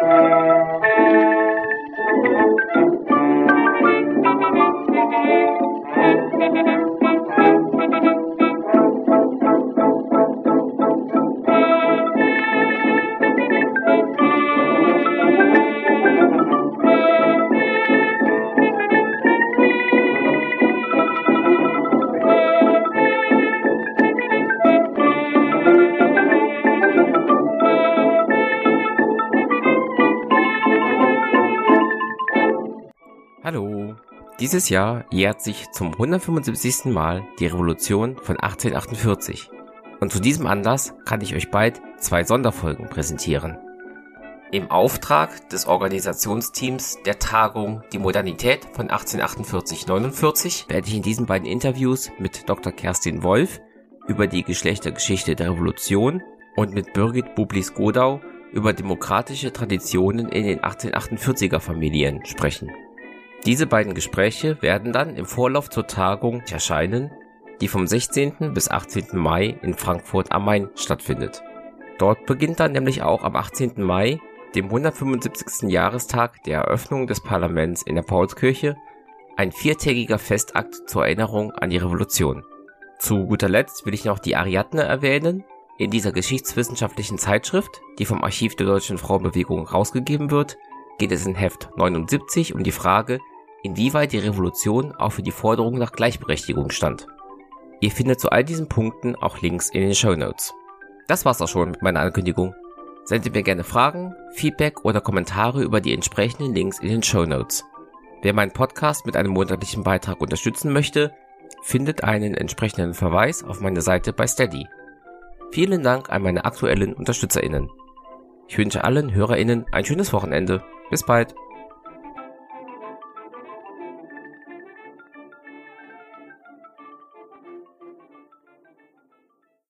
Música Hallo. Dieses Jahr jährt sich zum 175. Mal die Revolution von 1848. Und zu diesem Anlass kann ich euch bald zwei Sonderfolgen präsentieren. Im Auftrag des Organisationsteams der Tagung Die Modernität von 1848-49 werde ich in diesen beiden Interviews mit Dr. Kerstin Wolf über die Geschlechtergeschichte der Revolution und mit Birgit Bublis-Godau über demokratische Traditionen in den 1848er Familien sprechen. Diese beiden Gespräche werden dann im Vorlauf zur Tagung erscheinen, die vom 16. bis 18. Mai in Frankfurt am Main stattfindet. Dort beginnt dann nämlich auch am 18. Mai, dem 175. Jahrestag der Eröffnung des Parlaments in der Paulskirche, ein viertägiger Festakt zur Erinnerung an die Revolution. Zu guter Letzt will ich noch die Ariadne erwähnen. In dieser geschichtswissenschaftlichen Zeitschrift, die vom Archiv der deutschen Frauenbewegung rausgegeben wird, geht es in Heft 79 um die Frage, inwieweit die Revolution auch für die Forderung nach Gleichberechtigung stand. Ihr findet zu all diesen Punkten auch Links in den Show Notes. Das war's auch schon mit meiner Ankündigung. Sendet mir gerne Fragen, Feedback oder Kommentare über die entsprechenden Links in den Show Notes. Wer meinen Podcast mit einem monatlichen Beitrag unterstützen möchte, findet einen entsprechenden Verweis auf meiner Seite bei Steady. Vielen Dank an meine aktuellen UnterstützerInnen. Ich wünsche allen HörerInnen ein schönes Wochenende. Bis bald.